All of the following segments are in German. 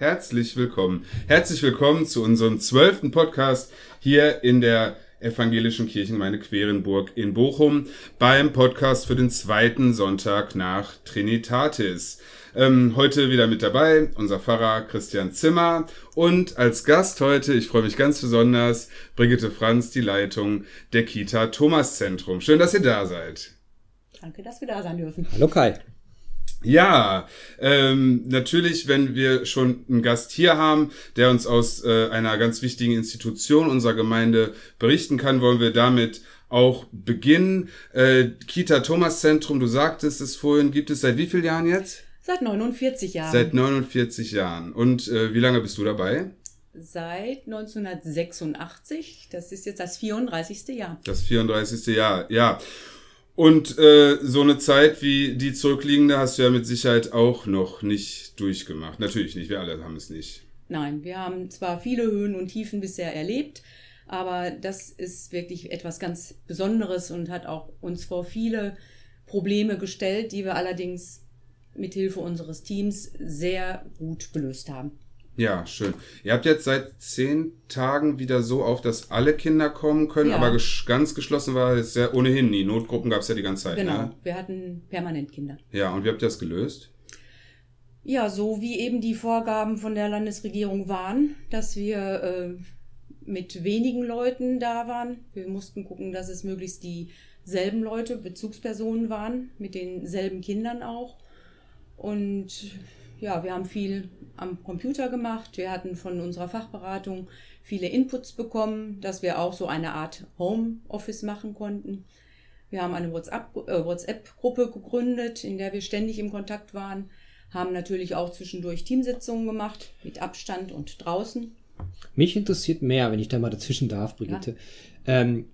herzlich willkommen. Herzlich willkommen zu unserem zwölften Podcast hier in der Evangelischen Kirchengemeinde Querenburg in Bochum beim Podcast für den zweiten Sonntag nach Trinitatis. Ähm, heute wieder mit dabei unser Pfarrer Christian Zimmer und als Gast heute, ich freue mich ganz besonders, Brigitte Franz, die Leitung der Kita Thomas Zentrum. Schön, dass ihr da seid. Danke, dass wir da sein dürfen. Hallo Kai. Ja, ähm, natürlich, wenn wir schon einen Gast hier haben, der uns aus äh, einer ganz wichtigen Institution unserer Gemeinde berichten kann, wollen wir damit auch beginnen. Äh, Kita Thomas Zentrum, du sagtest es vorhin, gibt es seit wie vielen Jahren jetzt? Seit 49 Jahren. Seit 49 Jahren. Und äh, wie lange bist du dabei? Seit 1986. Das ist jetzt das 34. Jahr. Das 34. Jahr, ja. Und äh, so eine Zeit wie die zurückliegende hast du ja mit Sicherheit auch noch nicht durchgemacht. Natürlich nicht, wir alle haben es nicht. Nein, wir haben zwar viele Höhen und Tiefen bisher erlebt, aber das ist wirklich etwas ganz Besonderes und hat auch uns vor viele Probleme gestellt, die wir allerdings mit Hilfe unseres Teams sehr gut gelöst haben. Ja, schön. Ihr habt jetzt seit zehn Tagen wieder so auf, dass alle Kinder kommen können, Ja. aber ges ganz geschlossen war es ja ohnehin nie. Notgruppen gab es ja die ganze Zeit. Genau, Ne? wir hatten permanent Kinder. Ja, und wie habt ihr das gelöst? Ja, so wie eben die Vorgaben von der Landesregierung waren, dass wir äh, mit wenigen Leuten da waren. Wir mussten gucken, dass es möglichst dieselben Leute, Bezugspersonen waren, mit denselben Kindern auch. Und ja, wir haben viel am Computer gemacht. Wir hatten von unserer Fachberatung viele Inputs bekommen, dass wir auch so eine Art Homeoffice machen konnten. Wir haben eine äh, WhatsApp-Gruppe gegründet, in der wir ständig im Kontakt waren, haben natürlich auch zwischendurch Teamsitzungen gemacht, mit Abstand und draußen. Mich interessiert mehr, wenn ich da mal dazwischen darf, Brigitte. Ähm,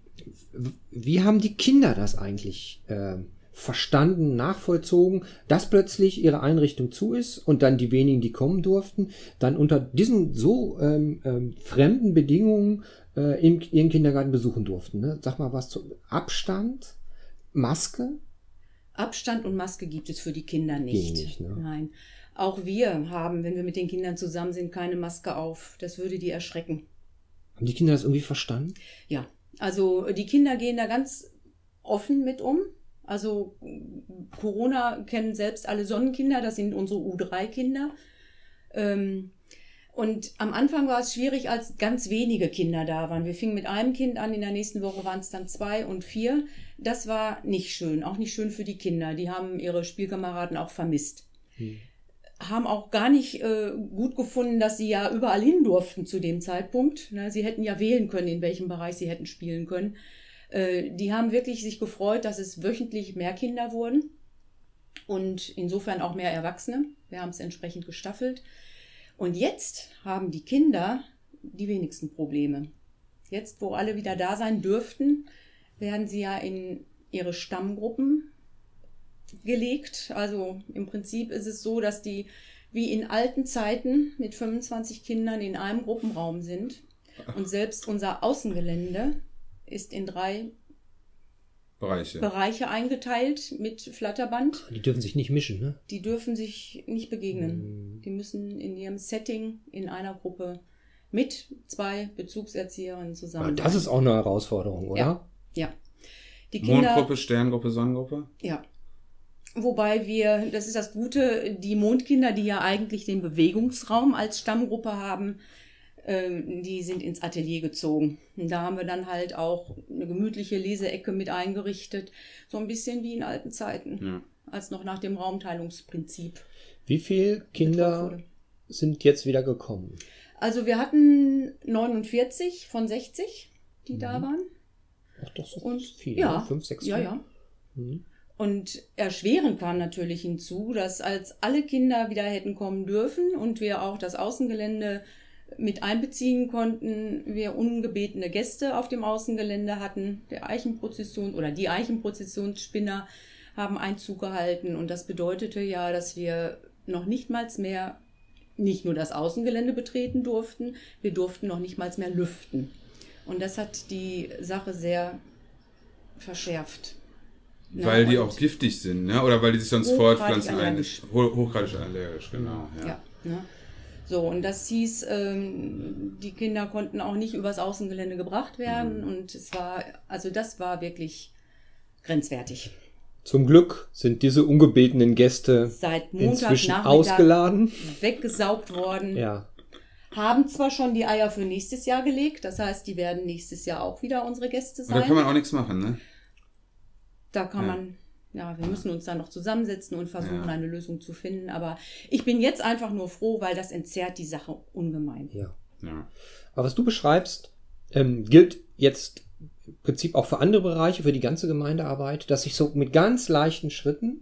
w- wie haben die Kinder das eigentlich ähm, verstanden, nachvollzogen, dass plötzlich ihre Einrichtung zu ist und dann die wenigen, die kommen durften, dann unter diesen so ähm, ähm, fremden Bedingungen äh, im, ihren Kindergarten besuchen durften? Ne? Sag mal was zu Abstand, Maske? Abstand und Maske gibt es für die Kinder nicht. Nicht, ne? Nein. Auch wir haben, wenn wir mit den Kindern zusammen sind, keine Maske auf. Das würde die erschrecken. Haben die Kinder das irgendwie verstanden? Ja, also die Kinder gehen da ganz offen mit um. Also Corona kennen selbst alle Sonnenkinder, das sind unsere U3-Kinder. Ähm, und am Anfang war es schwierig, als ganz wenige Kinder da waren. Wir fingen mit einem Kind an, in der nächsten Woche waren es dann zwei und vier. Das war nicht schön, auch nicht schön für die Kinder. Die haben ihre Spielkameraden auch vermisst. Haben auch gar nicht äh, gut gefunden, dass sie ja überall hin durften zu dem Zeitpunkt. Na, sie hätten ja wählen können, in welchem Bereich sie hätten spielen können. Äh, die haben wirklich sich gefreut, dass es wöchentlich mehr Kinder wurden und insofern auch mehr Erwachsene. Wir haben es entsprechend gestaffelt. Und jetzt haben die Kinder die wenigsten Probleme. Jetzt, wo alle wieder da sein dürften, werden sie ja in ihre Stammgruppen gelegt. Also im Prinzip ist es so, dass die wie in alten Zeiten mit 25 Kindern in einem Gruppenraum sind. Und selbst unser Außengelände ist in drei Bereiche. Bereiche eingeteilt mit Flatterband. Die dürfen sich nicht mischen, ne? Die dürfen sich nicht begegnen. Die müssen in ihrem Setting in einer Gruppe mit zwei Bezugserzieherinnen Aber zusammen. das ist auch eine Herausforderung, oder? Ja. ja. Die Kinder, Mondgruppe, Sterngruppe, Sonnengruppe? ja. Wobei wir, das ist das Gute, die Mondkinder, die ja eigentlich den Bewegungsraum als Stammgruppe haben, die sind ins Atelier gezogen. Und da haben wir dann halt auch eine gemütliche Leseecke mit eingerichtet. So ein bisschen wie in alten Zeiten, Ja. als noch nach dem Raumteilungsprinzip. Wie viele Kinder sind jetzt wieder gekommen? Also wir hatten 49 von 60, die Mhm. da waren. Ach, doch so Und viele. ja, ne? Fünf, sechs. ja, ja. Mhm. Und erschwerend kam natürlich hinzu, dass als alle Kinder wieder hätten kommen dürfen und wir auch das Außengelände mit einbeziehen konnten, wir ungebetene Gäste auf dem Außengelände hatten. Der Eichenprozession oder die Eichenprozessionsspinner haben Einzug gehalten und das bedeutete ja, dass wir noch nicht mal mehr nicht nur das Außengelände betreten durften, wir durften noch nicht mal mehr lüften. Und das hat die Sache sehr verschärft. Weil Ja, die auch giftig sind, ne? oder weil die sich sonst Hochgradig fortpflanzen. allergisch. Hochgradig allergisch, genau. Ja. Ja. ne? So, und das hieß, ähm, die Kinder konnten auch nicht übers Außengelände gebracht werden. Mhm. Und es war, also das war wirklich grenzwertig. Zum Glück sind diese ungebetenen Gäste Seit Montagnachmittag ausgeladen. weggesaugt worden. Ja, Haben zwar schon die Eier für nächstes Jahr gelegt, das heißt, die werden nächstes Jahr auch wieder unsere Gäste Und da sein. kann man auch nichts machen, ne? Da kann Ja. man, ja, wir müssen uns dann noch zusammensetzen und versuchen, Ja. eine Lösung zu finden. Aber ich bin jetzt einfach nur froh, weil das entzerrt die Sache ungemein. ja. Ja. Aber was du beschreibst, ähm, gilt jetzt im Prinzip auch für andere Bereiche, für die ganze Gemeindearbeit, dass sich so mit ganz leichten Schritten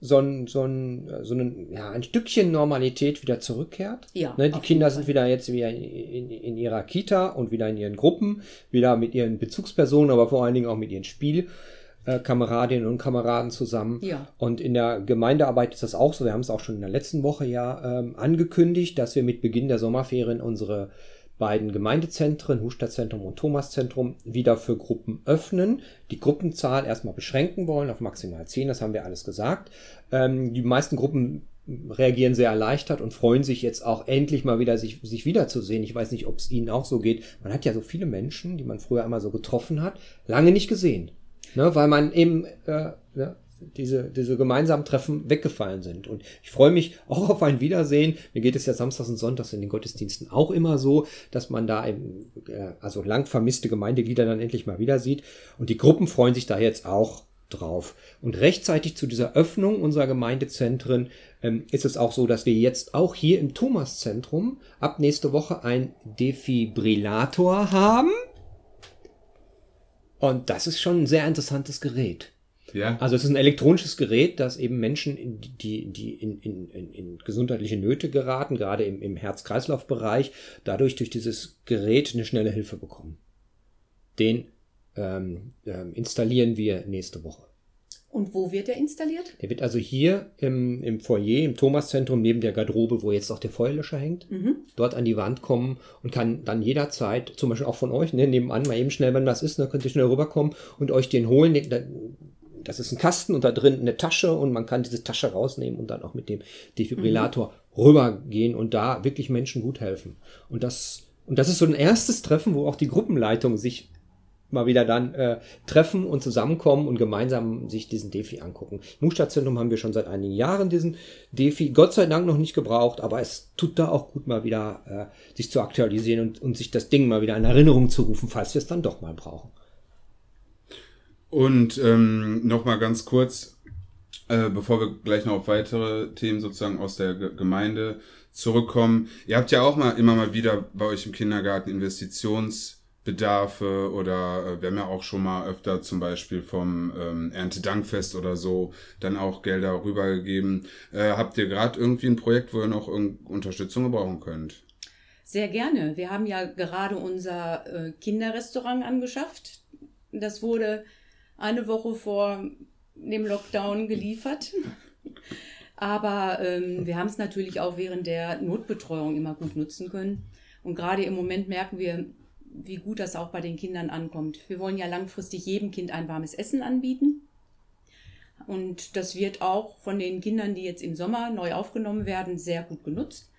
so ein, so ein, so ein, ja, ein Stückchen Normalität wieder zurückkehrt. Ja, Ne, die Kinder sind wieder jetzt wieder in, in, in ihrer Kita und wieder in ihren Gruppen, wieder mit ihren Bezugspersonen, aber vor allen Dingen auch mit ihren Spielkameradinnen und Kameraden zusammen. Ja. Und in der Gemeindearbeit ist das auch so. Wir haben es auch schon in der letzten Woche ja ähm, angekündigt, dass wir mit Beginn der Sommerferien unsere beiden Gemeindezentren, Hustadtzentrum und Thomaszentrum, wieder für Gruppen öffnen. Die Gruppenzahl erstmal beschränken wollen auf maximal 10, das haben wir alles gesagt. Ähm, die meisten Gruppen reagieren sehr erleichtert und freuen sich jetzt auch endlich mal wieder, sich, sich wiederzusehen. Ich weiß nicht, ob es Ihnen auch so geht. Man hat ja so viele Menschen, die man früher einmal so getroffen hat, lange nicht gesehen. Ne, weil man eben äh, ne, diese, diese gemeinsamen Treffen weggefallen sind. Und ich freue mich auch auf ein Wiedersehen. Mir geht es ja samstags und sonntags in den Gottesdiensten auch immer so, dass man da eben, äh, also lang vermisste Gemeindeglieder dann endlich mal wieder sieht. Und die Gruppen freuen sich da jetzt auch drauf. Und rechtzeitig zu dieser Öffnung unserer Gemeindezentren ähm, ist es auch so, dass wir jetzt auch hier im Thomaszentrum ab nächste Woche ein Defibrillator haben. Und das ist schon ein sehr interessantes Gerät. Ja. Also es ist ein elektronisches Gerät, das eben Menschen, in, die, die in, in, in, in gesundheitliche Nöte geraten, gerade im, im Herz-Kreislauf-Bereich, dadurch durch dieses Gerät eine schnelle Hilfe bekommen. Den ähm, ähm, installieren wir nächste Woche. Und wo wird der installiert? Der wird also hier im, im Foyer, im Thomaszentrum, neben der Garderobe, wo jetzt auch der Feuerlöscher hängt, Mhm. dort an die Wand kommen und kann dann jederzeit, zum Beispiel auch von euch, ne, nebenan mal eben schnell, wenn was ist, dann könnt ihr schnell rüberkommen und euch den holen. Da- Das ist ein Kasten und da drin eine Tasche und man kann diese Tasche rausnehmen und dann auch mit dem Defibrillator rübergehen und da wirklich Menschen gut helfen. Und das, und das ist so ein erstes Treffen, wo auch die Gruppenleitung sich mal wieder dann äh, treffen und zusammenkommen und gemeinsam sich diesen Defi angucken. Im Stadtzentrum haben wir schon seit einigen Jahren diesen Defi, Gott sei Dank noch nicht gebraucht, aber es tut da auch gut mal wieder äh, sich zu aktualisieren und, und sich das Ding mal wieder in Erinnerung zu rufen, falls wir es dann doch mal brauchen. Und ähm, nochmal ganz kurz, äh, bevor wir gleich noch auf weitere Themen sozusagen aus der Ge- Gemeinde zurückkommen. Ihr habt ja auch mal immer mal wieder bei euch im Kindergarten Investitionsbedarfe oder äh, wir haben ja auch schon mal öfter zum Beispiel vom ähm, Erntedankfest oder so dann auch Gelder rübergegeben. Äh, habt ihr gerade irgendwie ein Projekt, wo ihr noch Unterstützung gebrauchen könnt? Sehr gerne. Wir haben ja gerade unser äh, Kinderrestaurant angeschafft. Das wurde eine Woche vor dem Lockdown geliefert. Aber ähm, wir haben es natürlich auch während der Notbetreuung immer gut nutzen können. Und gerade im Moment merken wir, wie gut das auch bei den Kindern ankommt. Wir wollen ja langfristig jedem Kind ein warmes Essen anbieten. Und das wird auch von den Kindern, die jetzt im Sommer neu aufgenommen werden, sehr gut genutzt.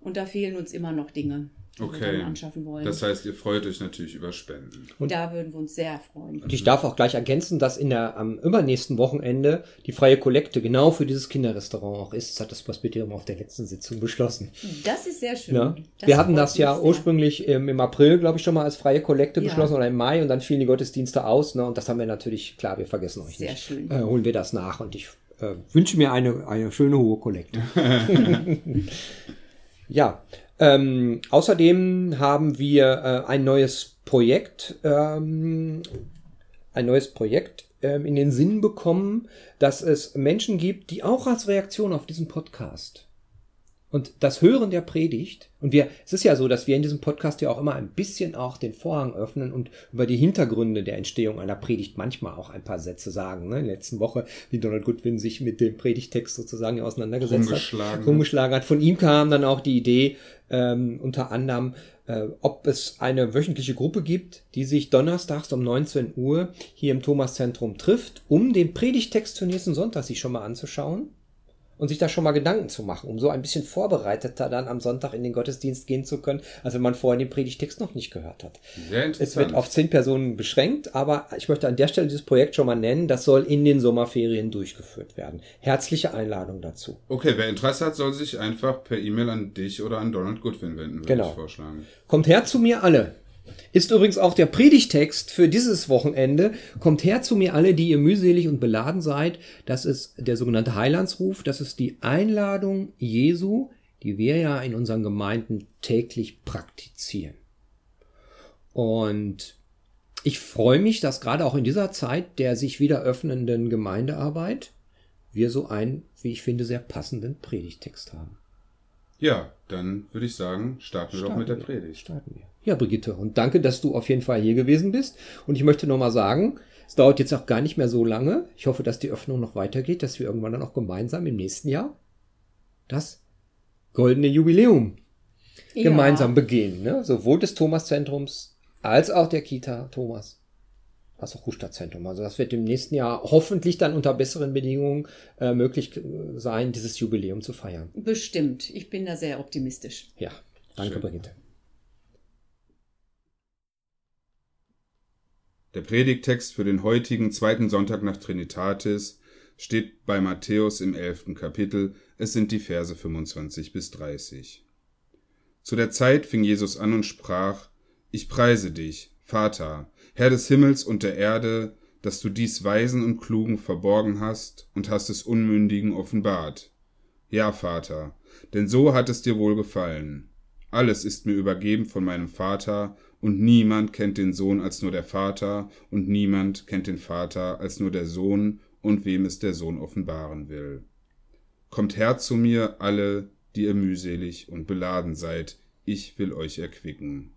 Und da fehlen uns immer noch Dinge, die wir Okay. dann anschaffen wollen. Das heißt, ihr freut euch natürlich über Spenden. da würden wir uns sehr freuen. Und ich darf auch gleich ergänzen, dass in der am übernächsten Wochenende die freie Kollekte genau für dieses Kinderrestaurant auch ist. Das hat das Presbyterium auf der letzten Sitzung beschlossen. Das ist sehr schön. Ja. Wir hatten das ja sehr. ursprünglich im, im April, glaube ich, schon mal als freie Kollekte Ja. beschlossen oder im Mai und dann fielen die Gottesdienste aus. Ne? Und das haben wir natürlich, klar, wir vergessen euch Sehr nicht. schön. Äh, holen wir das nach und ich äh, wünsche mir eine, eine schöne hohe Kollekte. ja, ähm, außerdem haben wir äh, ein neues Projekt, ähm, ein neues Projekt ähm, in den Sinn bekommen, dass es Menschen gibt, die auch als Reaktion auf diesen Podcast und das Hören der Predigt, und wir, es ist ja so, dass wir in diesem Podcast ja auch immer ein bisschen auch den Vorhang öffnen und über die Hintergründe der Entstehung einer Predigt manchmal auch ein paar Sätze sagen. Ne? In der letzten Woche, wie Donald Goodwin sich mit dem Predigtext sozusagen auseinandergesetzt Rumgeschlagen hat, rumgeschlagen hat. Von ihm kam dann auch die Idee, ähm, unter anderem, äh, ob es eine wöchentliche Gruppe gibt, die sich donnerstags um 19 Uhr hier im Thomaszentrum trifft, um den Predigtext für nächsten Sonntag sich schon mal anzuschauen und sich da schon mal Gedanken zu machen, um so ein bisschen vorbereiteter dann am Sonntag in den Gottesdienst gehen zu können, als wenn man vorher den Predigtext noch nicht gehört hat. Sehr interessant. Es wird auf zehn Personen beschränkt, aber ich möchte an der Stelle dieses Projekt schon mal nennen. Das soll in den Sommerferien durchgeführt werden. Herzliche Einladung dazu. Okay, wer Interesse hat, soll sich einfach per E-Mail an dich oder an Donald Goodwin wenden, würde Genau. ich vorschlagen. Kommt her zu mir alle. Ist übrigens auch der Predigtext für dieses Wochenende. Kommt her zu mir alle, die ihr mühselig und beladen seid. Das ist der sogenannte Heilandsruf. Das ist die Einladung Jesu, die wir ja in unseren Gemeinden täglich praktizieren. Und ich freue mich, dass gerade auch in dieser Zeit der sich wieder öffnenden Gemeindearbeit wir so einen, wie ich finde, sehr passenden Predigtext haben. Ja, dann würde ich sagen, starten wir doch mit der wir. Predigt. Starten wir. Ja, Brigitte, und danke, dass du auf jeden Fall hier gewesen bist. Und ich möchte nochmal sagen, es dauert jetzt auch gar nicht mehr so lange. Ich hoffe, dass die Öffnung noch weitergeht, dass wir irgendwann dann auch gemeinsam im nächsten Jahr das goldene Jubiläum Ja. gemeinsam begehen. Ne? Sowohl des Thomaszentrums als auch der Kita Thomas. Als auch Ruhstadtzentrum. Also das wird im nächsten Jahr hoffentlich dann unter besseren Bedingungen äh, möglich äh, sein, dieses Jubiläum zu feiern. Bestimmt. Ich bin da sehr optimistisch. Ja, danke, Schön. Brigitte. Der Predigtext für den heutigen zweiten Sonntag nach Trinitatis steht bei Matthäus im elften Kapitel. Es sind die Verse 25 bis 30. Zu der Zeit fing Jesus an und sprach, Ich preise dich, Vater, Herr des Himmels und der Erde, dass du dies Weisen und Klugen verborgen hast und hast es Unmündigen offenbart. Ja, Vater, denn so hat es dir wohl gefallen. Alles ist mir übergeben von meinem Vater, und niemand kennt den Sohn als nur der Vater, und niemand kennt den Vater als nur der Sohn, und wem es der Sohn offenbaren will. Kommt her zu mir, alle, die ihr mühselig und beladen seid, ich will euch erquicken.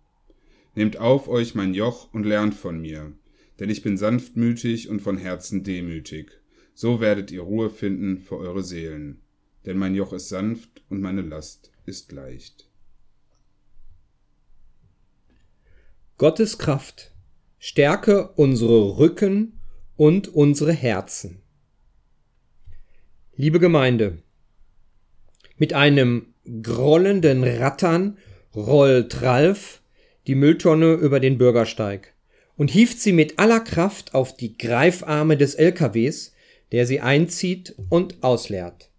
Nehmt auf euch mein Joch und lernt von mir, denn ich bin sanftmütig und von Herzen demütig. So werdet ihr Ruhe finden für eure Seelen. Denn mein Joch ist sanft und meine Last ist leicht. Gottes Kraft stärke unsere Rücken und unsere Herzen. Liebe Gemeinde, mit einem grollenden Rattern rollt Ralf die Mülltonne über den Bürgersteig und hieft sie mit aller Kraft auf die Greifarme des LKWs, der sie einzieht und ausleert.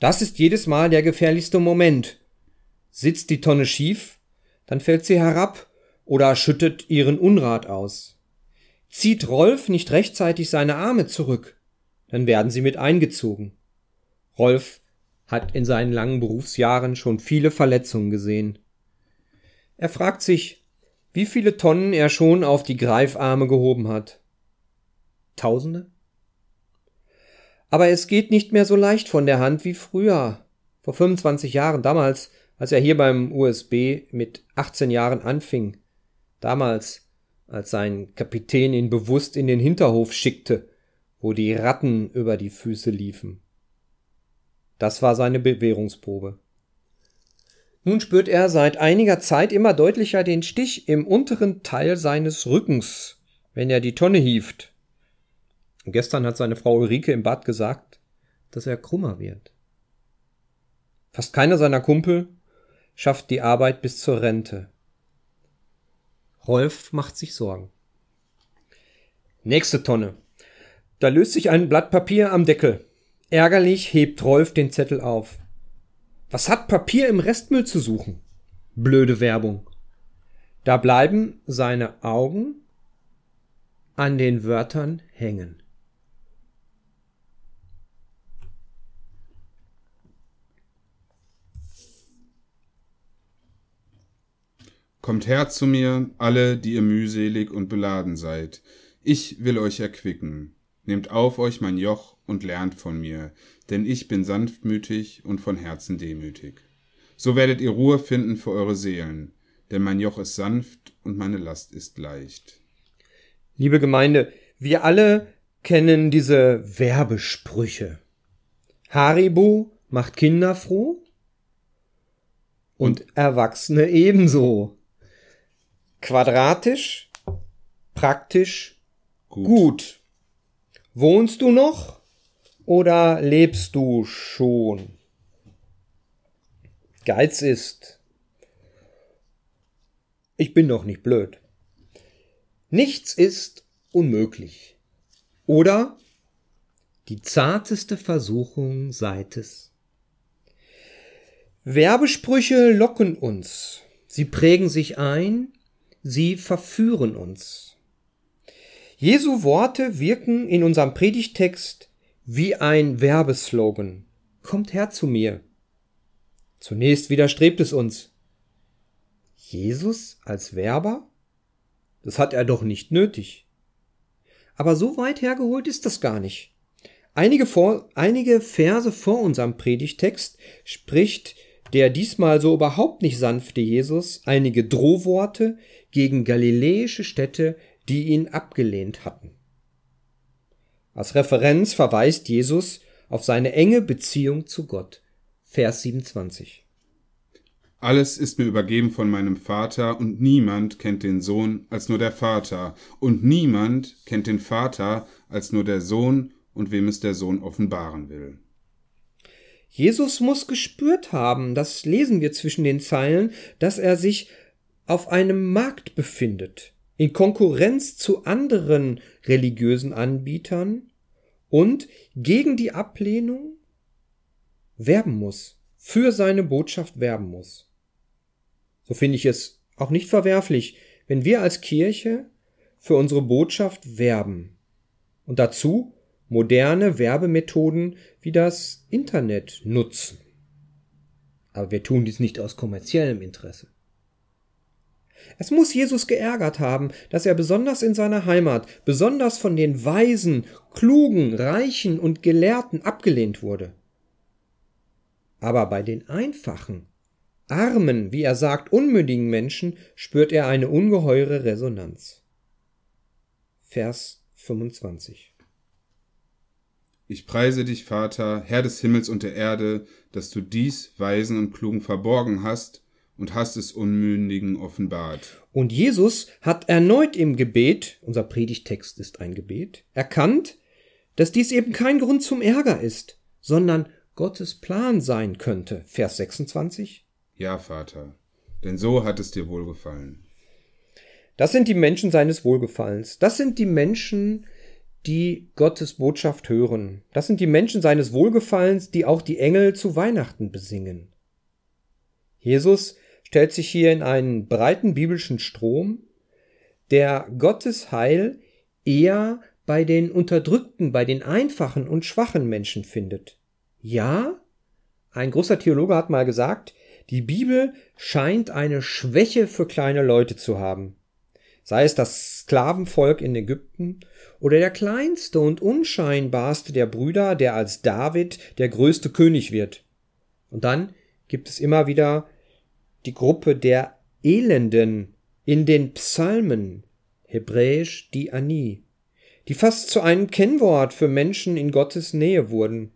Das ist jedes Mal der gefährlichste Moment. Sitzt die Tonne schief, dann fällt sie herab oder schüttet ihren Unrat aus. Zieht Rolf nicht rechtzeitig seine Arme zurück, dann werden sie mit eingezogen. Rolf hat in seinen langen Berufsjahren schon viele Verletzungen gesehen. Er fragt sich, wie viele Tonnen er schon auf die Greifarme gehoben hat. Tausende? Aber es geht nicht mehr so leicht von der Hand wie früher. Vor 25 Jahren, damals, als er hier beim USB mit 18 Jahren anfing. Damals, als sein Kapitän ihn bewusst in den Hinterhof schickte, wo die Ratten über die Füße liefen. Das war seine Bewährungsprobe. Nun spürt er seit einiger Zeit immer deutlicher den Stich im unteren Teil seines Rückens, wenn er die Tonne hieft. Gestern hat seine Frau Ulrike im Bad gesagt, dass er krummer wird. Fast keiner seiner Kumpel schafft die Arbeit bis zur Rente. Rolf macht sich Sorgen. Nächste Tonne. Da löst sich ein Blatt Papier am Deckel. Ärgerlich hebt Rolf den Zettel auf. Was hat Papier im Restmüll zu suchen? Blöde Werbung. Da bleiben seine Augen an den Wörtern hängen. Kommt her zu mir, alle, die ihr mühselig und beladen seid. Ich will euch erquicken. Nehmt auf euch mein Joch und lernt von mir, denn ich bin sanftmütig und von Herzen demütig. So werdet ihr Ruhe finden für eure Seelen, denn mein Joch ist sanft und meine Last ist leicht. Liebe Gemeinde, wir alle kennen diese Werbesprüche. Haribo macht Kinder froh und Erwachsene ebenso. Quadratisch, praktisch, gut. Wohnst du noch oder lebst du schon? Geiz ist. Ich bin doch nicht blöd. Nichts ist unmöglich. Oder die zarteste Versuchung seit es. Werbesprüche locken uns. Sie prägen sich ein. Sie verführen uns. Jesu Worte wirken in unserem Predigtext wie ein Werbeslogan. Kommt her zu mir. Zunächst widerstrebt es uns. Jesus als Werber? Das hat er doch nicht nötig. Aber so weit hergeholt ist das gar nicht. Einige, vor, einige Verse vor unserem Predigtext spricht der diesmal so überhaupt nicht sanfte Jesus einige Drohworte gegen galiläische Städte die ihn abgelehnt hatten. Als Referenz verweist Jesus auf seine enge Beziehung zu Gott. Vers 27. Alles ist mir übergeben von meinem Vater, und niemand kennt den Sohn als nur der Vater, und niemand kennt den Vater als nur der Sohn und wem es der Sohn offenbaren will. Jesus muss gespürt haben, das lesen wir zwischen den Zeilen, dass er sich auf einem Markt befindet, in Konkurrenz zu anderen religiösen Anbietern und gegen die Ablehnung werben muss, für seine Botschaft werben muss. So finde ich es auch nicht verwerflich, wenn wir als Kirche für unsere Botschaft werben und dazu moderne Werbemethoden wie das Internet nutzen. Aber wir tun dies nicht aus kommerziellem Interesse. Es muss Jesus geärgert haben, dass er besonders in seiner Heimat, besonders von den Weisen, Klugen, Reichen und Gelehrten abgelehnt wurde. Aber bei den einfachen, armen, wie er sagt, unmündigen Menschen spürt er eine ungeheure Resonanz. Vers 25 Ich preise dich, Vater, Herr des Himmels und der Erde, dass du dies Weisen und Klugen verborgen hast und hast es Unmündigen offenbart. Und Jesus hat erneut im Gebet, unser Predigtext ist ein Gebet, erkannt, dass dies eben kein Grund zum Ärger ist, sondern Gottes Plan sein könnte. Vers 26. Ja, Vater, denn so hat es dir wohlgefallen. Das sind die Menschen seines Wohlgefallens. Das sind die Menschen, die Gottes Botschaft hören. Das sind die Menschen seines Wohlgefallens, die auch die Engel zu Weihnachten besingen. Jesus stellt sich hier in einen breiten biblischen Strom, der Gottes Heil eher bei den Unterdrückten, bei den einfachen und schwachen Menschen findet. Ja, ein großer Theologe hat mal gesagt, die Bibel scheint eine Schwäche für kleine Leute zu haben. Sei es das Sklavenvolk in Ägypten oder der kleinste und unscheinbarste der Brüder, der als David der größte König wird. Und dann gibt es immer wieder die Gruppe der Elenden in den Psalmen, hebräisch die Ani, die fast zu einem Kennwort für Menschen in Gottes Nähe wurden.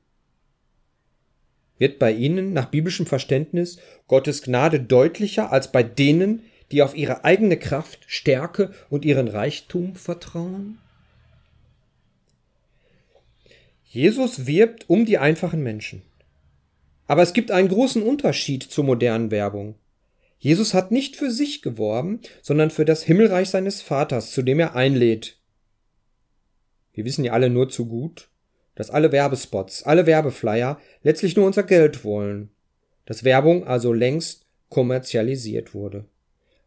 Wird bei ihnen nach biblischem Verständnis Gottes Gnade deutlicher als bei denen, die auf ihre eigene Kraft, Stärke und ihren Reichtum vertrauen? Jesus wirbt um die einfachen Menschen. Aber es gibt einen großen Unterschied zur modernen Werbung. Jesus hat nicht für sich geworben, sondern für das Himmelreich seines Vaters, zu dem er einlädt. Wir wissen ja alle nur zu gut, dass alle Werbespots, alle Werbeflyer letztlich nur unser Geld wollen, dass Werbung also längst kommerzialisiert wurde.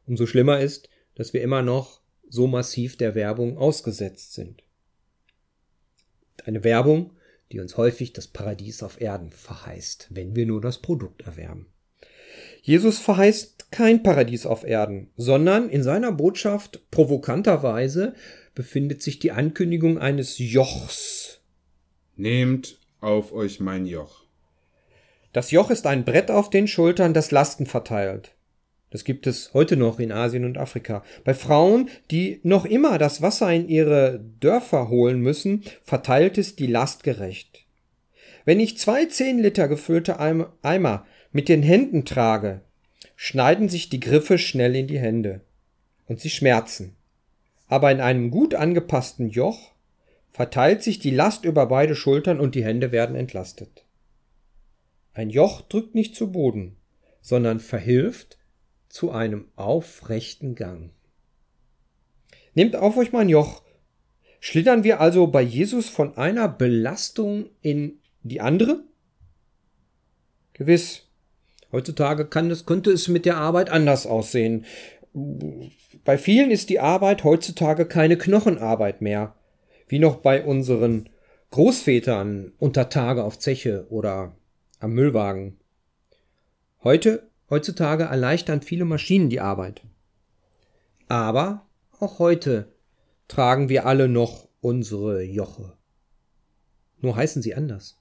Umso schlimmer ist, dass wir immer noch so massiv der Werbung ausgesetzt sind. Eine Werbung, die uns häufig das Paradies auf Erden verheißt, wenn wir nur das Produkt erwerben. Jesus verheißt kein Paradies auf Erden, sondern in seiner Botschaft provokanterweise befindet sich die Ankündigung eines Jochs. Nehmt auf euch mein Joch. Das Joch ist ein Brett auf den Schultern, das Lasten verteilt. Das gibt es heute noch in Asien und Afrika. Bei Frauen, die noch immer das Wasser in ihre Dörfer holen müssen, verteilt es die Last gerecht. Wenn ich zwei zehn Liter gefüllte Eimer mit den Händen trage, schneiden sich die Griffe schnell in die Hände und sie schmerzen. Aber in einem gut angepassten Joch verteilt sich die Last über beide Schultern und die Hände werden entlastet. Ein Joch drückt nicht zu Boden, sondern verhilft zu einem aufrechten Gang. Nehmt auf euch mein Joch. Schlittern wir also bei Jesus von einer Belastung in die andere? Gewiss. Heutzutage kann es, könnte es mit der Arbeit anders aussehen. Bei vielen ist die Arbeit heutzutage keine Knochenarbeit mehr, wie noch bei unseren Großvätern unter Tage auf Zeche oder am Müllwagen. Heute, heutzutage erleichtern viele Maschinen die Arbeit. Aber auch heute tragen wir alle noch unsere Joche. Nur heißen sie anders.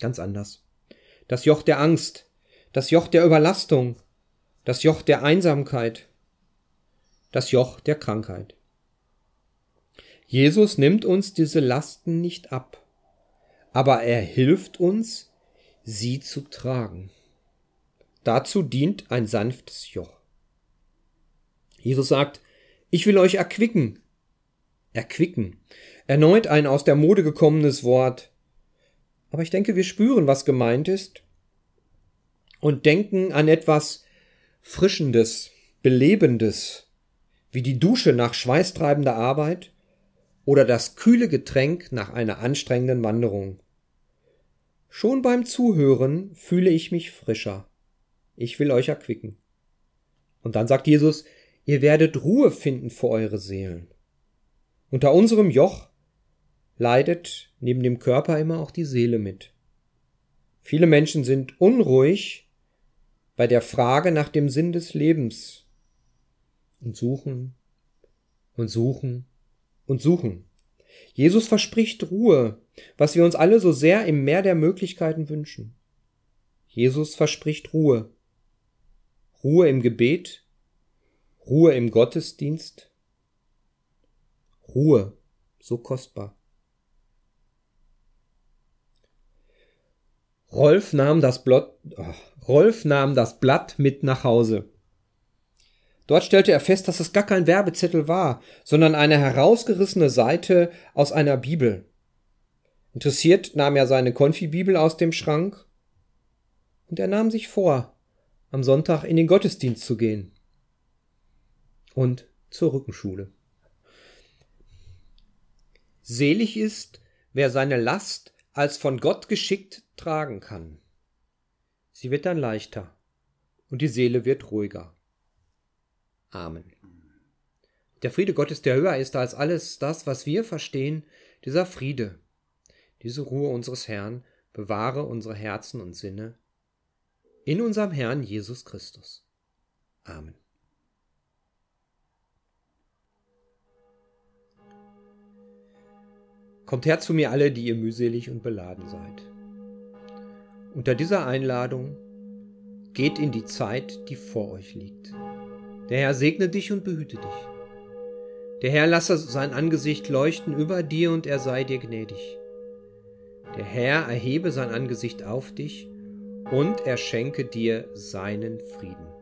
Ganz anders. Das Joch der Angst, das Joch der Überlastung, das Joch der Einsamkeit, das Joch der Krankheit. Jesus nimmt uns diese Lasten nicht ab, aber er hilft uns, sie zu tragen. Dazu dient ein sanftes Joch. Jesus sagt, ich will euch erquicken. Erquicken. Erneut ein aus der Mode gekommenes Wort. Aber ich denke, wir spüren, was gemeint ist und denken an etwas Frischendes, Belebendes, wie die Dusche nach schweißtreibender Arbeit oder das kühle Getränk nach einer anstrengenden Wanderung. Schon beim Zuhören fühle ich mich frischer. Ich will euch erquicken. Und dann sagt Jesus, ihr werdet Ruhe finden für eure Seelen. Unter unserem Joch leidet neben dem Körper immer auch die Seele mit. Viele Menschen sind unruhig bei der Frage nach dem Sinn des Lebens und suchen und suchen und suchen. Jesus verspricht Ruhe, was wir uns alle so sehr im Meer der Möglichkeiten wünschen. Jesus verspricht Ruhe. Ruhe im Gebet, Ruhe im Gottesdienst, Ruhe, so kostbar. Rolf nahm das Blatt, oh, Rolf nahm das Blatt mit nach Hause. Dort stellte er fest, dass es gar kein Werbezettel war, sondern eine herausgerissene Seite aus einer Bibel. Interessiert nahm er seine Konfibibel aus dem Schrank und er nahm sich vor, am Sonntag in den Gottesdienst zu gehen und zur Rückenschule. Selig ist, wer seine Last als von Gott geschickt tragen kann. Sie wird dann leichter und die Seele wird ruhiger. Amen. Der Friede Gottes, der höher ist als alles das, was wir verstehen, dieser Friede, diese Ruhe unseres Herrn, bewahre unsere Herzen und Sinne in unserem Herrn Jesus Christus. Amen. Kommt her zu mir alle, die ihr mühselig und beladen seid. Unter dieser Einladung geht in die Zeit, die vor euch liegt. Der Herr segne dich und behüte dich. Der Herr lasse sein Angesicht leuchten über dir und er sei dir gnädig. Der Herr erhebe sein Angesicht auf dich und er schenke dir seinen Frieden.